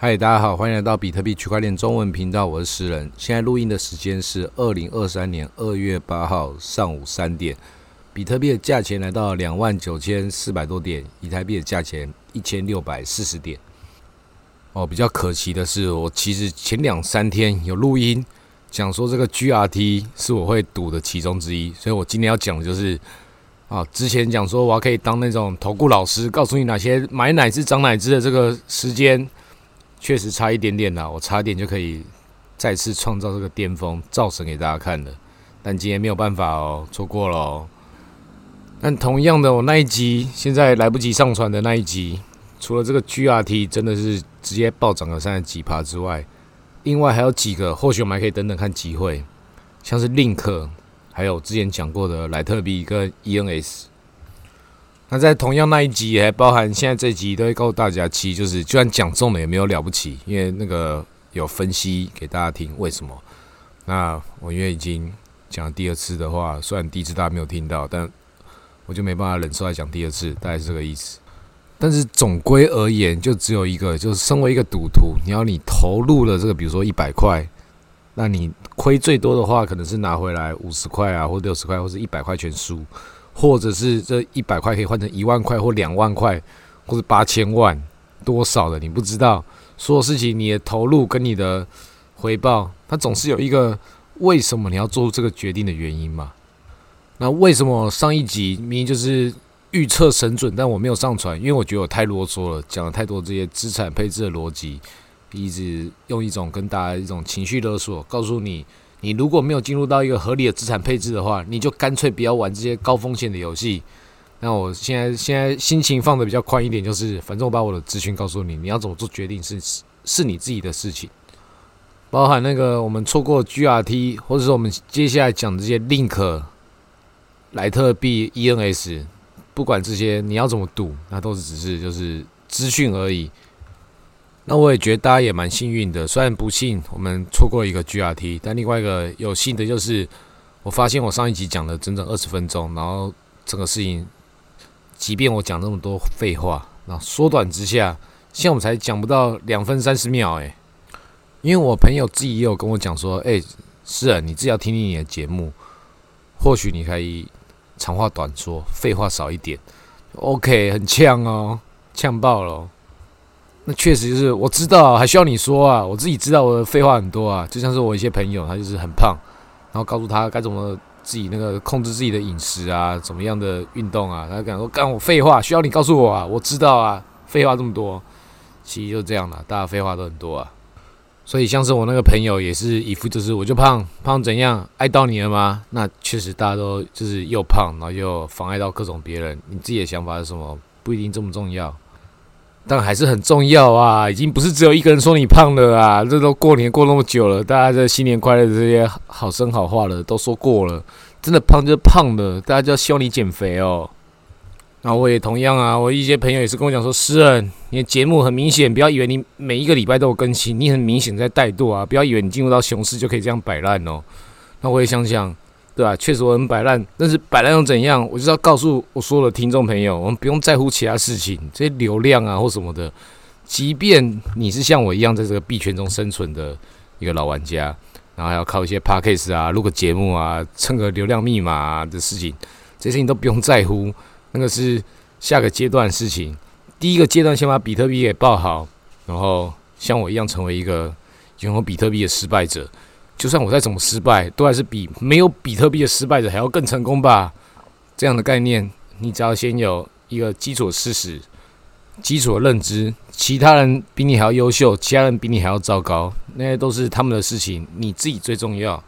嗨，大家好，欢迎来到比特币区块链中文频道，我是诗人。现在录音的时间是二零二三年二月八号上午三点，比特币的价钱来到两万九千四百多点，以台币的价钱一千六百四十点。哦，比较可惜的是，我其实前两三天有录音讲说这个 GRT 是我会赌的其中之一，所以我今天要讲的就是啊，之前讲说我要可以当那种投顾老师，告诉你哪些买哪只涨哪只的这个时间。确实差一点点啦，我差点就可以再次创造这个巅峰，造神给大家看了。但今天没有办法哦，错过了哦。但同样的，我那一集现在来不及上传的那一集，除了这个 GRT 真的是直接暴涨了三十几趴之外，另外还有几个，或许我们还可以等等看机会，像是 Link，还有之前讲过的莱特币跟 ENS。那在同样那一集，还包含现在这集，都会告诉大家，其实就是就算讲中了也没有了不起，因为那个有分析给大家听为什么。那我因为已经讲第二次的话，虽然第一次大家没有听到，但我就没办法忍受再讲第二次，大概是这个意思。但是总归而言，就只有一个，就是身为一个赌徒，你要你投入了这个，比如说一百块，那你亏最多的话，可能是拿回来五十块啊，或六十块，或者一百块全输。或者是这一百块可以换成一万块或两万块，或者八千万，多少的你不知道。所有事情你的投入跟你的回报，它总是有一个为什么你要做出这个决定的原因嘛？那为什么上一集明明就是预测神准，但我没有上传？因为我觉得我太啰嗦了，讲了太多这些资产配置的逻辑，一直用一种跟大家一种情绪勒索，告诉你。你如果没有进入到一个合理的资产配置的话，你就干脆不要玩这些高风险的游戏。那我现在现在心情放的比较宽一点，就是反正我把我的资讯告诉你，你要怎么做决定是是你自己的事情。包含那个我们错过 GRT，或者说我们接下来讲这些 Link、莱特币、ENS，不管这些你要怎么赌，那都是只是就是资讯而已。那我也觉得大家也蛮幸运的，虽然不幸我们错过一个 GRT，但另外一个有幸的就是，我发现我上一集讲了整整二十分钟，然后整个事情，即便我讲那么多废话，那缩短之下，现在我们才讲不到两分三十秒诶，因为我朋友自己也有跟我讲说，哎，是啊，你自己要听听你的节目，或许你可以长话短说，废话少一点，OK，很呛哦，呛爆了。那确实就是我知道，还需要你说啊？我自己知道我的废话很多啊，就像是我一些朋友，他就是很胖，然后告诉他该怎么自己那个控制自己的饮食啊，怎么样的运动啊，他敢说干我废话，需要你告诉我啊？我知道啊，废话这么多，其实就这样的，大家废话都很多啊。所以像是我那个朋友也是一副就是我就胖胖怎样爱到你了吗？那确实大家都就是又胖，然后又妨碍到各种别人，你自己的想法是什么？不一定这么重要。但还是很重要啊！已经不是只有一个人说你胖了啊！这都过年过那么久了，大家这新年快乐这些好声好话了都说过了，真的胖就胖的，大家就要希望你减肥哦。那我也同样啊，我一些朋友也是跟我讲说：“诗人，你的节目很明显，不要以为你每一个礼拜都有更新，你很明显在怠惰啊！不要以为你进入到熊市就可以这样摆烂哦。”那我也想想。对吧？确实我很摆烂，但是摆烂又怎样？我就要告诉我所有的听众朋友，我们不用在乎其他事情，这些流量啊或什么的。即便你是像我一样在这个币圈中生存的一个老玩家，然后还要靠一些 p a c k a g e 啊、录个节目啊、蹭个流量密码的事情，这些事情都不用在乎，那个是下个阶段的事情。第一个阶段先把比特币给报好，然后像我一样成为一个拥有比特币的失败者。就算我再怎么失败，都还是比没有比特币的失败者还要更成功吧？这样的概念，你只要先有一个基础事实、基础的认知，其他人比你还要优秀，其他人比你还要糟糕，那些都是他们的事情，你自己最重要。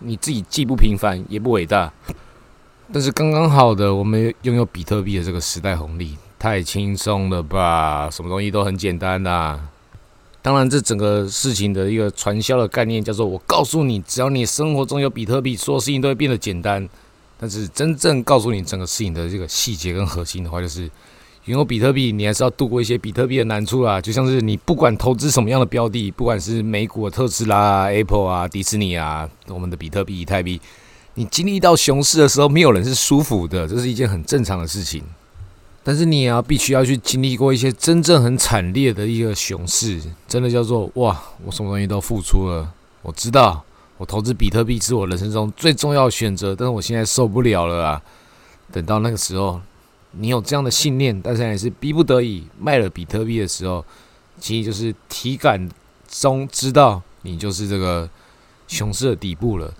你自己既不平凡也不伟大，但是刚刚好的，我们拥有比特币的这个时代红利，太轻松了吧？什么东西都很简单的。当然，这整个事情的一个传销的概念叫做：我告诉你，只要你生活中有比特币，所有事情都会变得简单。但是，真正告诉你整个事情的这个细节跟核心的话，就是拥有比特币，你还是要度过一些比特币的难处啦。就像是你不管投资什么样的标的，不管是美股特斯拉、Apple 啊、迪士尼啊，我们的比特币、以太币，你经历到熊市的时候，没有人是舒服的，这是一件很正常的事情。但是你也要必须要去经历过一些真正很惨烈的一个熊市，真的叫做哇，我什么东西都付出了，我知道我投资比特币是我人生中最重要的选择，但是我现在受不了了啊！等到那个时候，你有这样的信念，但是还是逼不得已卖了比特币的时候，其实就是体感中知道你就是这个熊市的底部了。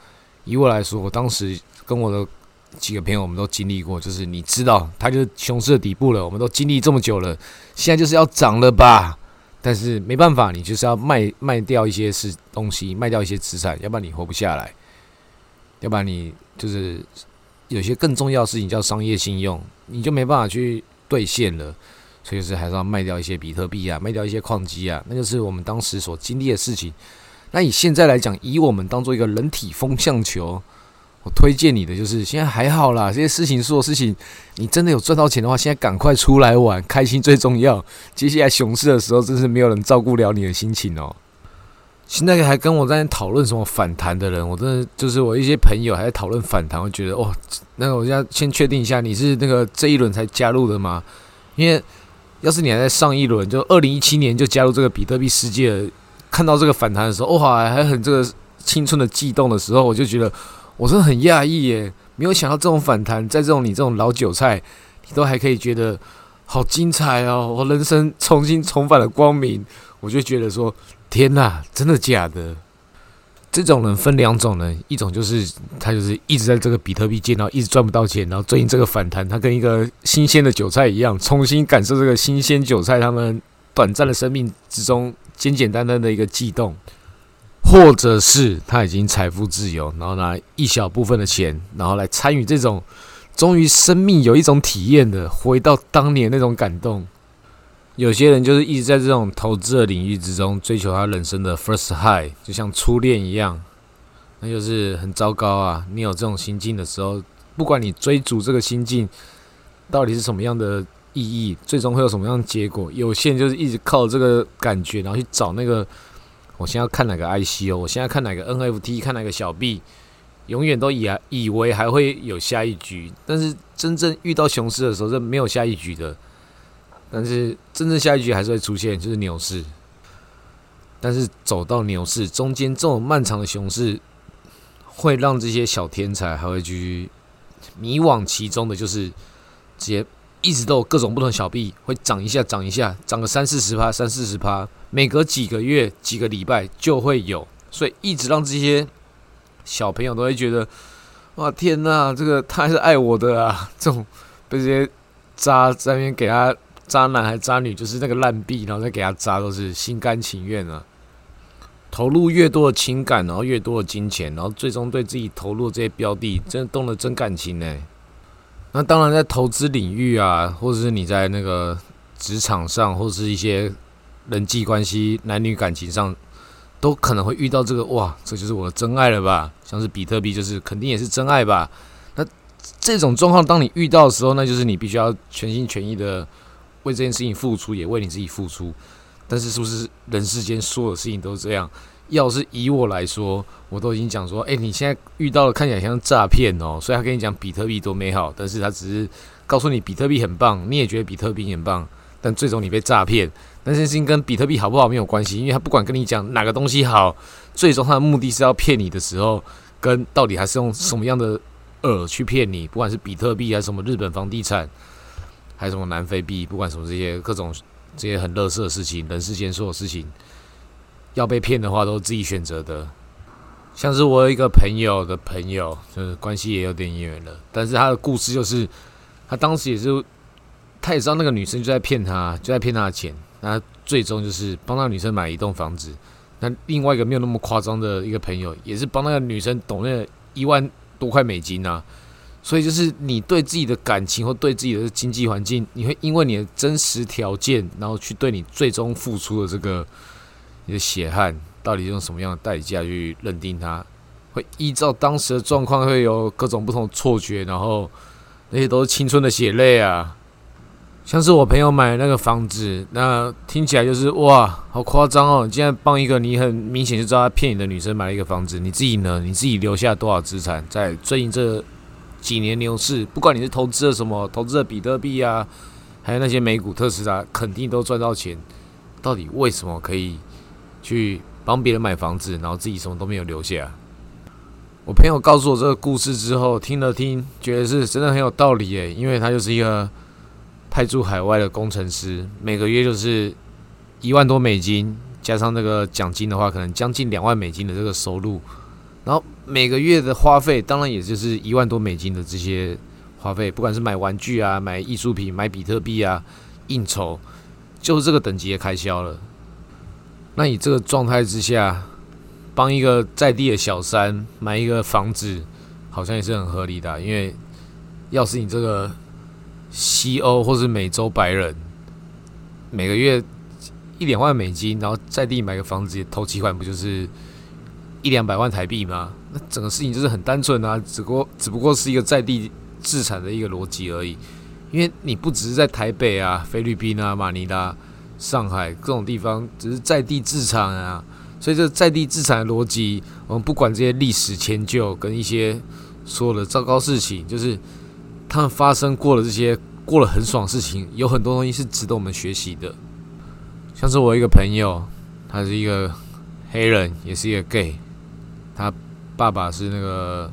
以我来说，我当时跟我的。几个朋友，我们都经历过，就是你知道，它就是熊市的底部了。我们都经历这么久了，现在就是要涨了吧？但是没办法，你就是要卖卖掉一些是东西，卖掉一些资产，要不然你活不下来。要不然你就是有些更重要的事情叫商业信用，你就没办法去兑现了。所以是还是要卖掉一些比特币啊，卖掉一些矿机啊，那就是我们当时所经历的事情。那以现在来讲，以我们当做一个人体风向球。我推荐你的就是现在还好啦，这些事情做事情，你真的有赚到钱的话，现在赶快出来玩，开心最重要。接下来熊市的时候，真是没有人照顾了你的心情哦。现在还跟我在讨论什么反弹的人，我真的就是我一些朋友还在讨论反弹，我觉得哦，那个我要先确定一下，你是那个这一轮才加入的吗？因为要是你还在上一轮，就二零一七年就加入这个比特币世界，看到这个反弹的时候，哇，还很这个青春的悸动的时候，我就觉得。我真的很讶异耶，没有想到这种反弹，在这种你这种老韭菜，你都还可以觉得好精彩哦！我人生重新重返了光明，我就觉得说，天哪，真的假的？这种人分两种人，一种就是他就是一直在这个比特币界，然后一直赚不到钱，然后最近这个反弹，他跟一个新鲜的韭菜一样，重新感受这个新鲜韭菜他们短暂的生命之中简简单单的一个悸动。或者是他已经财富自由，然后拿一小部分的钱，然后来参与这种终于生命有一种体验的，回到当年那种感动。有些人就是一直在这种投资的领域之中追求他人生的 first high，就像初恋一样，那就是很糟糕啊！你有这种心境的时候，不管你追逐这个心境到底是什么样的意义，最终会有什么样的结果，有些人就是一直靠这个感觉，然后去找那个。我现在看哪个 IC 哦，我现在看哪个 NFT，看哪个小币，永远都以以为还会有下一局，但是真正遇到熊市的时候是没有下一局的。但是真正下一局还是会出现，就是牛市。但是走到牛市中间这种漫长的熊市，会让这些小天才还会继续迷惘其中的，就是直接。一直都有各种不同小币会涨一下涨一下，涨个三四十趴三四十趴，每隔几个月几个礼拜就会有，所以一直让这些小朋友都会觉得，哇天哪，这个他还是爱我的啊！这种被这些渣在那边给他渣男还渣女，就是那个烂币，然后再给他渣，都是心甘情愿啊。投入越多的情感，然后越多的金钱，然后最终对自己投入这些标的，真的动了真感情呢。那当然，在投资领域啊，或者是你在那个职场上，或者是一些人际关系、男女感情上，都可能会遇到这个哇，这就是我的真爱了吧？像是比特币，就是肯定也是真爱吧？那这种状况，当你遇到的时候，那就是你必须要全心全意的为这件事情付出，也为你自己付出。但是，是不是人世间所有事情都是这样？要是以我来说，我都已经讲说，哎，你现在遇到了看起来像诈骗哦，所以他跟你讲比特币多美好，但是他只是告诉你比特币很棒，你也觉得比特币很棒，但最终你被诈骗。但这件事情跟比特币好不好没有关系，因为他不管跟你讲哪个东西好，最终他的目的是要骗你的时候，跟到底还是用什么样的饵去骗你，不管是比特币还是什么日本房地产，还是什么南非币，不管什么这些各种这些很乐色的事情，人世间所有事情。要被骗的话，都是自己选择的。像是我有一个朋友的朋友，就是关系也有点远了。但是他的故事就是，他当时也是，他也知道那个女生就在骗他，就在骗他的钱。那最终就是帮那个女生买一栋房子。那另外一个没有那么夸张的一个朋友，也是帮那个女生懂那一万多块美金啊。所以就是你对自己的感情或对自己的经济环境，你会因为你的真实条件，然后去对你最终付出的这个。你的血汗到底用什么样的代价去认定它？会依照当时的状况，会有各种不同的错觉，然后那些都是青春的血泪啊！像是我朋友买的那个房子，那听起来就是哇，好夸张哦！你竟然帮一个你很明显就知道他骗你的女生买了一个房子，你自己呢？你自己留下多少资产？在最近这几年牛市，不管你是投资了什么，投资了比特币啊，还有那些美股特斯拉，肯定都赚到钱。到底为什么可以去帮别人买房子，然后自己什么都没有留下？我朋友告诉我这个故事之后，听了听，觉得是真的很有道理诶，因为他就是一个派驻海外的工程师，每个月就是一万多美金，加上那个奖金的话，可能将近两万美金的这个收入。然后每个月的花费，当然也就是一万多美金的这些花费，不管是买玩具啊、买艺术品、买比特币啊、应酬，就是这个等级的开销了。那你这个状态之下，帮一个在地的小三买一个房子，好像也是很合理的。因为要是你这个西欧或是美洲白人，每个月一两万美金，然后在地买个房子，投几款不就是？一两百万台币吗？那整个事情就是很单纯啊，只不过只不过是一个在地自产的一个逻辑而已。因为你不只是在台北啊、菲律宾啊、马尼拉、上海各种地方，只是在地自产啊，所以这在地自产的逻辑，我们不管这些历史迁就跟一些所有的糟糕事情，就是他们发生过的这些过了很爽的事情，有很多东西是值得我们学习的。像是我一个朋友，他是一个黑人，也是一个 gay。他爸爸是那个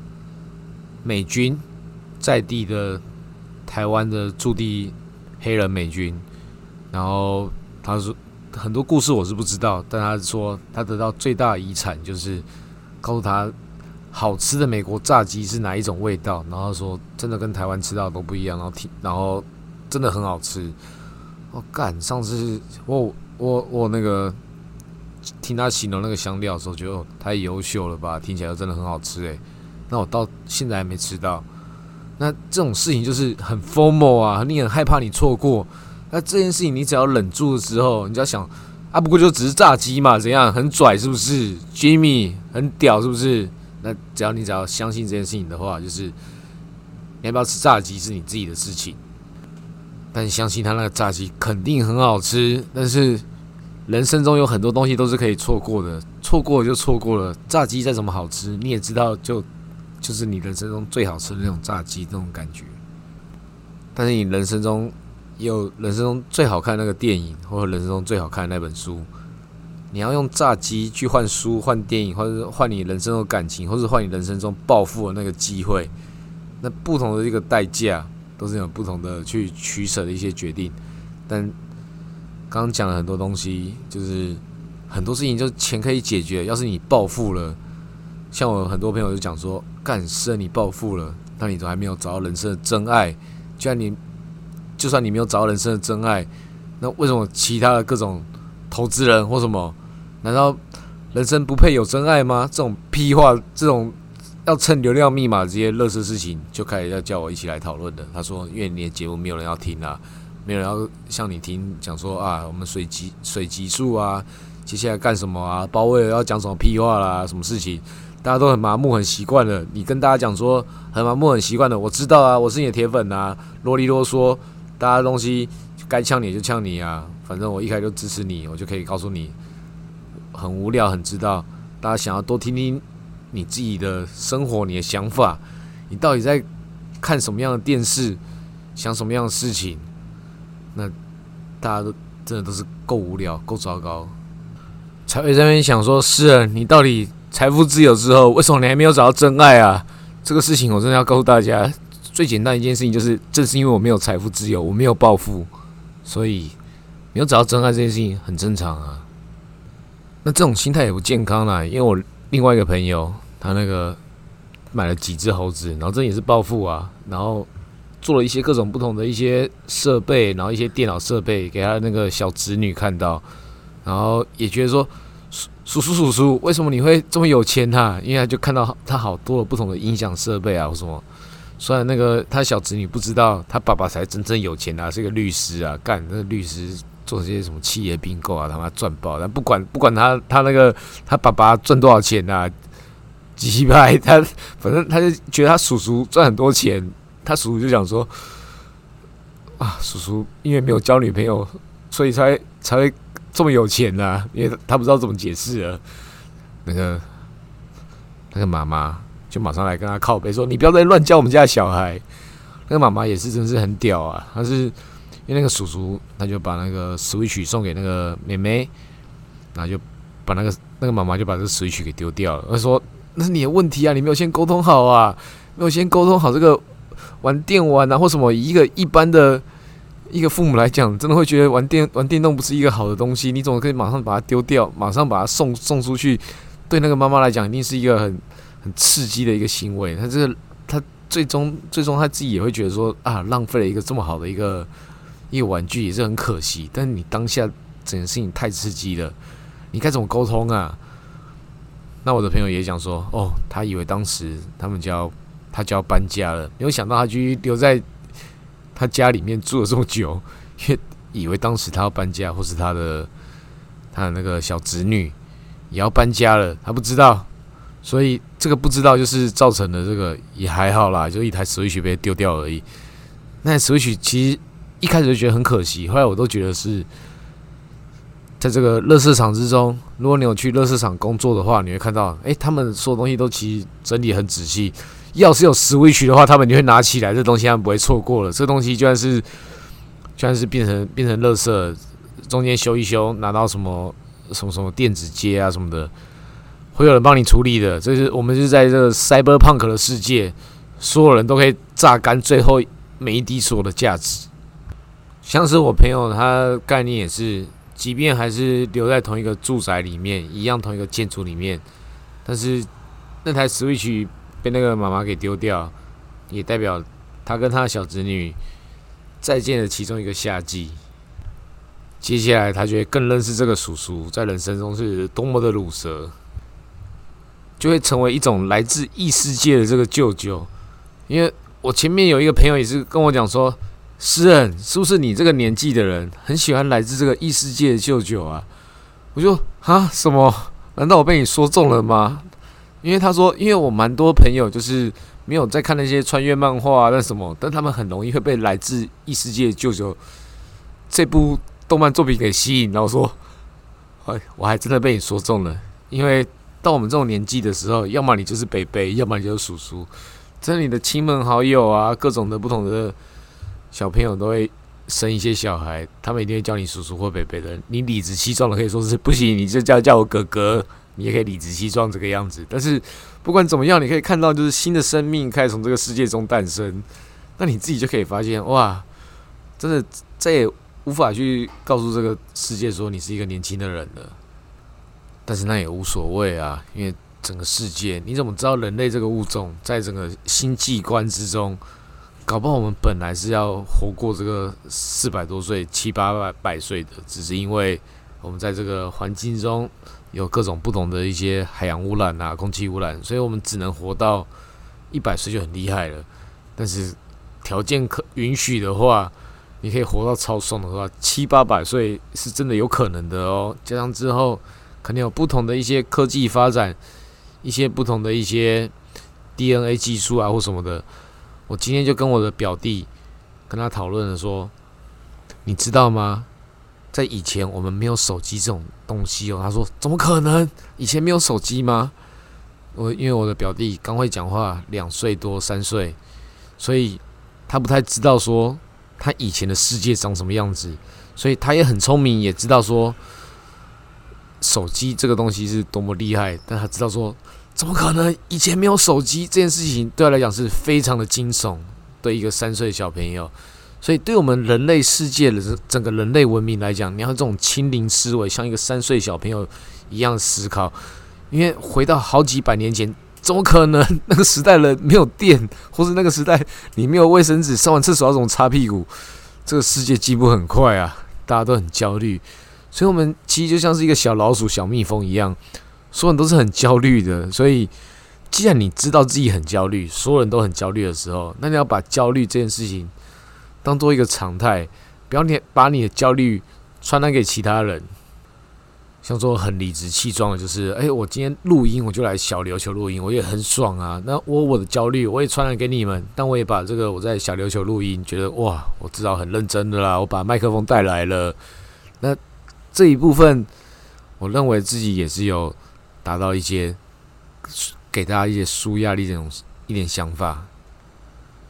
美军在地的台湾的驻地黑人美军，然后他说很多故事我是不知道，但他说他得到最大遗产就是告诉他好吃的美国炸鸡是哪一种味道，然后说真的跟台湾吃到都不一样，然后听然后真的很好吃。我干，上次我我我那个。听他形容那个香料的时候，觉得太优秀了吧？听起来真的很好吃诶。那我到现在还没吃到。那这种事情就是很 formal 啊，你很害怕你错过。那这件事情你只要忍住之后，你就要想啊，不过就只是炸鸡嘛，怎样很拽是不是？Jimmy 很屌是不是？那只要你只要相信这件事情的话，就是你要不要吃炸鸡是你自己的事情。但相信他那个炸鸡肯定很好吃，但是。人生中有很多东西都是可以错过的，错过就错过了。炸鸡再怎么好吃，你也知道，就就是你人生中最好吃的那种炸鸡那种感觉。但是你人生中有人生中最好看那个电影，或者人生中最好看的那本书，你要用炸鸡去换书、换电影，或者换你人生的感情，或者换你人生中暴富的那个机会，那不同的一个代价，都是有不同的去取舍的一些决定，但。刚刚讲了很多东西，就是很多事情，就钱可以解决。要是你暴富了，像我很多朋友就讲说，干是你暴富了，那你都还没有找到人生的真爱。就算你就算你没有找到人生的真爱，那为什么其他的各种投资人或什么，难道人生不配有真爱吗？这种屁话，这种要蹭流量密码这些乐色事情，就开始要叫我一起来讨论的。他说，因为你的节目没有人要听啊。没有人要向你听讲说啊，我们水级水急速啊，接下来干什么啊？包括要讲什么屁话啦？什么事情？大家都很麻木，很习惯了。你跟大家讲说很麻木，很习惯的，我知道啊，我是你的铁粉啊，啰里啰嗦，大家东西该呛你就呛你啊，反正我一开就支持你，我就可以告诉你，很无聊，很知道，大家想要多听听你自己的生活，你的想法，你到底在看什么样的电视，想什么样的事情？那大家都真的都是够无聊、够糟糕，才会在那边想说：是啊，你到底财富自由之后，为什么你还没有找到真爱啊？这个事情我真的要告诉大家，最简单一件事情就是，正是因为我没有财富自由，我没有暴富，所以没有找到真爱这件事情很正常啊。那这种心态也不健康啦，因为我另外一个朋友，他那个买了几只猴子，然后这也是暴富啊，然后。做了一些各种不同的一些设备，然后一些电脑设备给他那个小侄女看到，然后也觉得说叔叔叔叔，为什么你会这么有钱哈？因为他就看到他好多了不同的音响设备啊，或什么。虽然那个他小侄女不知道，他爸爸才真正有钱啊，是一个律师啊，干那个律师做这些什么企业并购啊，他妈赚爆。但不管不管他他那个他爸爸赚多少钱啊，几百，他反正他就觉得他叔叔赚很多钱。他叔叔就想说：“啊，叔叔因为没有交女朋友，所以才才会这么有钱呐。因为他不知道怎么解释啊。那个那个妈妈就马上来跟他靠背说：‘你不要再乱教我们家小孩。’那个妈妈也是真是很屌啊！她是因为那个叔叔他就把那个 Switch 送给那个妹妹，然后就把那个那个妈妈就把这个 Switch 给丢掉了。他说：“那是你的问题啊，你没有先沟通好啊，没有先沟通好这个玩电玩啊或什么。一个一般的一个父母来讲，真的会觉得玩电玩电动不是一个好的东西。你怎么可以马上把它丢掉，马上把它送送出去？对那个妈妈来讲，一定是一个很很刺激的一个行为。他这个他最终最终他自己也会觉得说啊，浪费了一个这么好的一个。”一个玩具也是很可惜，但你当下整件事情太刺激了，你该怎么沟通啊？那我的朋友也讲说，哦，他以为当时他们就要他就要搬家了，没有想到他居留在他家里面住了这么久，因为以为当时他要搬家，或是他的他的那个小侄女也要搬家了，他不知道，所以这个不知道就是造成的这个也还好啦，就一台 Switch 被丢掉而已。那 Switch 其实。一开始就觉得很可惜，后来我都觉得是，在这个乐色场之中，如果你有去乐色场工作的话，你会看到，哎，他们所有东西都其实整理很仔细。要是有 Switch 的话，他们就会拿起来，这东西他们不会错过了。这东西就算是，就算是变成变成乐色，中间修一修，拿到什么什么什么电子街啊什么的，会有人帮你处理的。这是我们是在这个 Cyberpunk 的世界，所有人都可以榨干最后每一滴所有的价值。像是我朋友，他概念也是，即便还是留在同一个住宅里面，一样同一个建筑里面，但是那台 Switch 被那个妈妈给丢掉，也代表他跟他的小侄女再见了其中一个夏季。接下来，他就会更认识这个叔叔在人生中是多么的乳蛇，就会成为一种来自异世界的这个舅舅。因为我前面有一个朋友也是跟我讲说。诗人，是不是你这个年纪的人很喜欢来自这个异世界的舅舅啊？我就啊，什么？难道我被你说中了吗？因为他说，因为我蛮多朋友就是没有在看那些穿越漫画啊，那什么，但他们很容易会被来自异世界的舅舅这部动漫作品给吸引。然后说，哎，我还真的被你说中了。因为到我们这种年纪的时候，要么你就是北北，要么你就是叔叔，这里的亲朋好友啊，各种的不同的。小朋友都会生一些小孩，他们一定会叫你叔叔或北北的。你理直气壮的可以说是不行，你就叫叫我哥哥，你也可以理直气壮这个样子。但是不管怎么样，你可以看到就是新的生命开始从这个世界中诞生，那你自己就可以发现哇，真的再也无法去告诉这个世界说你是一个年轻的人了。但是那也无所谓啊，因为整个世界，你怎么知道人类这个物种在整个星际观之中？搞不好我们本来是要活过这个四百多岁、七八百百岁的，只是因为我们在这个环境中有各种不同的一些海洋污染啊、空气污染，所以我们只能活到一百岁就很厉害了。但是条件可允许的话，你可以活到超爽的话，七八百岁是真的有可能的哦。加上之后肯定有不同的一些科技发展，一些不同的一些 DNA 技术啊或什么的。我今天就跟我的表弟跟他讨论了，说，你知道吗？在以前我们没有手机这种东西哦。他说怎么可能？以前没有手机吗？我因为我的表弟刚会讲话，两岁多三岁，所以他不太知道说他以前的世界长什么样子，所以他也很聪明，也知道说手机这个东西是多么厉害，但他知道说。怎么可能？以前没有手机这件事情，对他来讲是非常的惊悚。对一个三岁小朋友，所以对我们人类世界的整个人类文明来讲，你要这种清零思维，像一个三岁小朋友一样思考。因为回到好几百年前，怎么可能？那个时代人没有电，或是那个时代你没有卫生纸，上完厕所要怎么擦屁股？这个世界进步很快啊，大家都很焦虑。所以，我们其实就像是一个小老鼠、小蜜蜂一样。所有人都是很焦虑的，所以既然你知道自己很焦虑，所有人都很焦虑的时候，那你要把焦虑这件事情当做一个常态，不要你把你的焦虑传染给其他人。像说很理直气壮的，就是哎，我今天录音，我就来小琉球录音，我也很爽啊。那我我的焦虑我也传染给你们，但我也把这个我在小琉球录音，觉得哇，我知道很认真的啦，我把麦克风带来了。那这一部分，我认为自己也是有。达到一些给大家一些舒压力这种一点想法，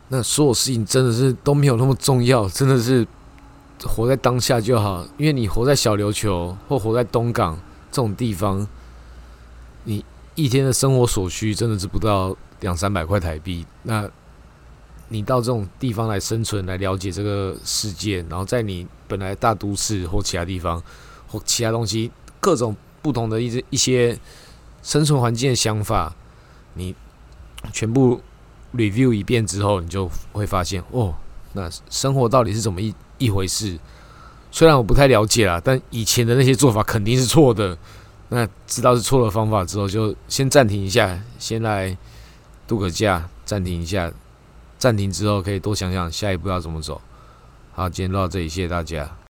那所有事情真的是都没有那么重要，真的是活在当下就好，因为你活在小琉球或活在东港这种地方，你一天的生活所需真的是不到两三百块台币。那你到这种地方来生存，来了解这个世界，然后在你本来大都市或其他地方或其他东西各种不同的一些一些生存环境的想法，你全部 review 一遍之后，你就会发现哦。那生活到底是怎么一一回事？虽然我不太了解啦，但以前的那些做法肯定是错的。那知道是错的方法之后，就先暂停一下，先来度个假，暂停一下。暂停之后，可以多想想下一步要怎么走。好，今天到这里，谢谢大家。